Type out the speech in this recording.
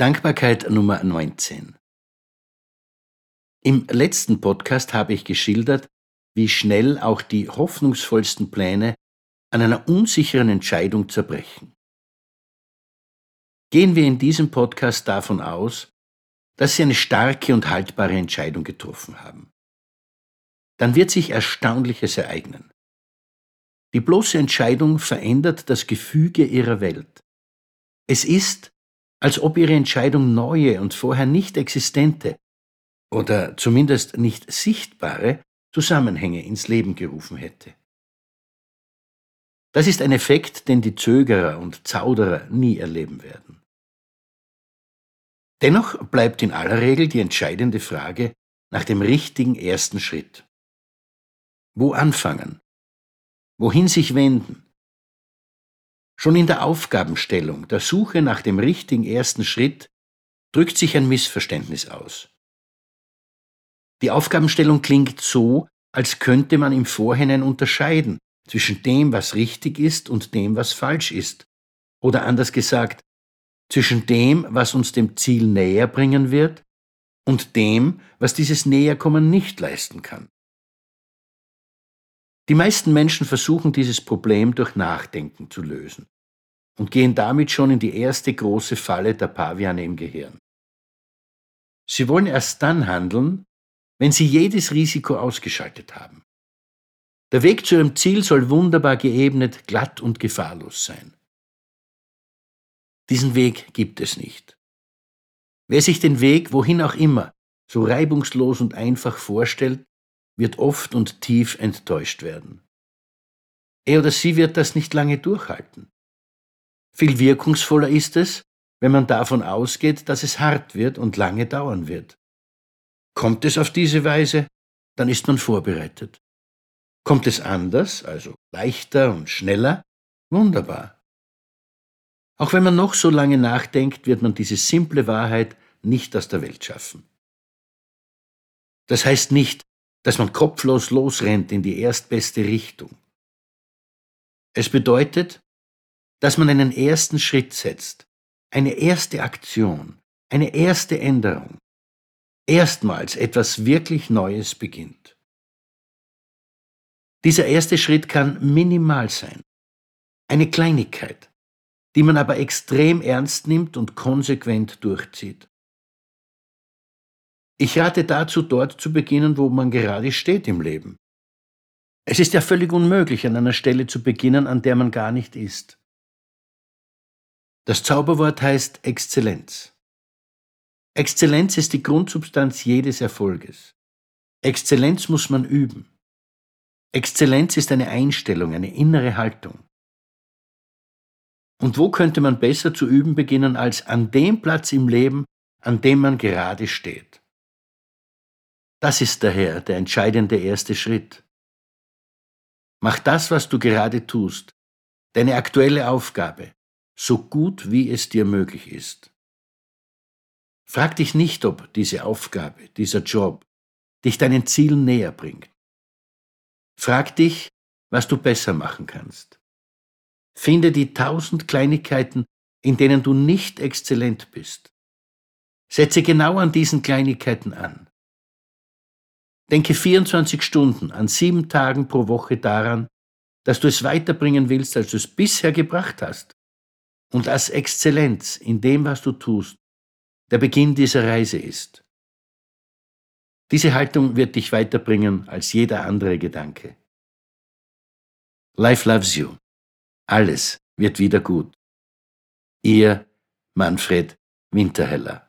Dankbarkeit Nummer 19. Im letzten Podcast habe ich geschildert, wie schnell auch die hoffnungsvollsten Pläne an einer unsicheren Entscheidung zerbrechen. Gehen wir in diesem Podcast davon aus, dass Sie eine starke und haltbare Entscheidung getroffen haben. Dann wird sich Erstaunliches ereignen. Die bloße Entscheidung verändert das Gefüge Ihrer Welt. Es ist, als ob ihre Entscheidung neue und vorher nicht existente oder zumindest nicht sichtbare Zusammenhänge ins Leben gerufen hätte. Das ist ein Effekt, den die Zögerer und Zauderer nie erleben werden. Dennoch bleibt in aller Regel die entscheidende Frage nach dem richtigen ersten Schritt. Wo anfangen? Wohin sich wenden? Schon in der Aufgabenstellung, der Suche nach dem richtigen ersten Schritt, drückt sich ein Missverständnis aus. Die Aufgabenstellung klingt so, als könnte man im Vorhinein unterscheiden zwischen dem, was richtig ist und dem, was falsch ist. Oder anders gesagt, zwischen dem, was uns dem Ziel näher bringen wird, und dem, was dieses Näherkommen nicht leisten kann. Die meisten Menschen versuchen dieses Problem durch Nachdenken zu lösen und gehen damit schon in die erste große Falle der Paviane im Gehirn. Sie wollen erst dann handeln, wenn sie jedes Risiko ausgeschaltet haben. Der Weg zu ihrem Ziel soll wunderbar geebnet, glatt und gefahrlos sein. Diesen Weg gibt es nicht. Wer sich den Weg, wohin auch immer, so reibungslos und einfach vorstellt, wird oft und tief enttäuscht werden. Er oder sie wird das nicht lange durchhalten. Viel wirkungsvoller ist es, wenn man davon ausgeht, dass es hart wird und lange dauern wird. Kommt es auf diese Weise, dann ist man vorbereitet. Kommt es anders, also leichter und schneller, wunderbar. Auch wenn man noch so lange nachdenkt, wird man diese simple Wahrheit nicht aus der Welt schaffen. Das heißt nicht, dass man kopflos losrennt in die erstbeste Richtung. Es bedeutet, dass man einen ersten Schritt setzt, eine erste Aktion, eine erste Änderung, erstmals etwas wirklich Neues beginnt. Dieser erste Schritt kann minimal sein, eine Kleinigkeit, die man aber extrem ernst nimmt und konsequent durchzieht. Ich rate dazu, dort zu beginnen, wo man gerade steht im Leben. Es ist ja völlig unmöglich, an einer Stelle zu beginnen, an der man gar nicht ist. Das Zauberwort heißt Exzellenz. Exzellenz ist die Grundsubstanz jedes Erfolges. Exzellenz muss man üben. Exzellenz ist eine Einstellung, eine innere Haltung. Und wo könnte man besser zu üben beginnen als an dem Platz im Leben, an dem man gerade steht? Das ist daher der entscheidende erste Schritt. Mach das, was du gerade tust, deine aktuelle Aufgabe, so gut wie es dir möglich ist. Frag dich nicht, ob diese Aufgabe, dieser Job dich deinen Zielen näher bringt. Frag dich, was du besser machen kannst. Finde die tausend Kleinigkeiten, in denen du nicht exzellent bist. Setze genau an diesen Kleinigkeiten an. Denke 24 Stunden an sieben Tagen pro Woche daran, dass du es weiterbringen willst, als du es bisher gebracht hast. Und als Exzellenz in dem, was du tust, der Beginn dieser Reise ist. Diese Haltung wird dich weiterbringen als jeder andere Gedanke. Life loves you. Alles wird wieder gut. Ihr Manfred Winterheller